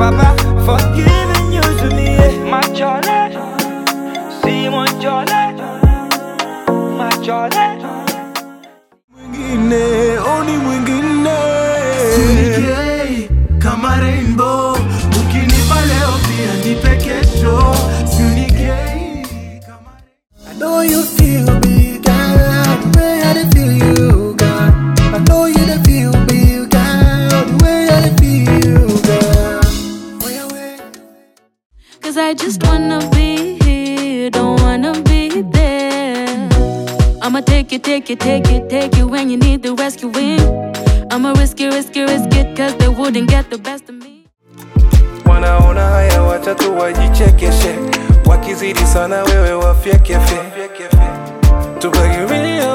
Papa, for giving you to me. My jolly, Simon Jolly, my jolly. mwingine oni mwingine. Usinikei kama rainbow. Ukinipa leo pia nipe kesho. Usinikei kama I know you feel Cause I just wanna be here, don't wanna be there. I'ma take it, take it, take it, take it when you need the rescuing. I'ma risk it, risk it, risk it, cause they wouldn't get the best of me. wanaona haya wacha tu wajichekeshe wakizidi sana wewe wafyekefe tubagiria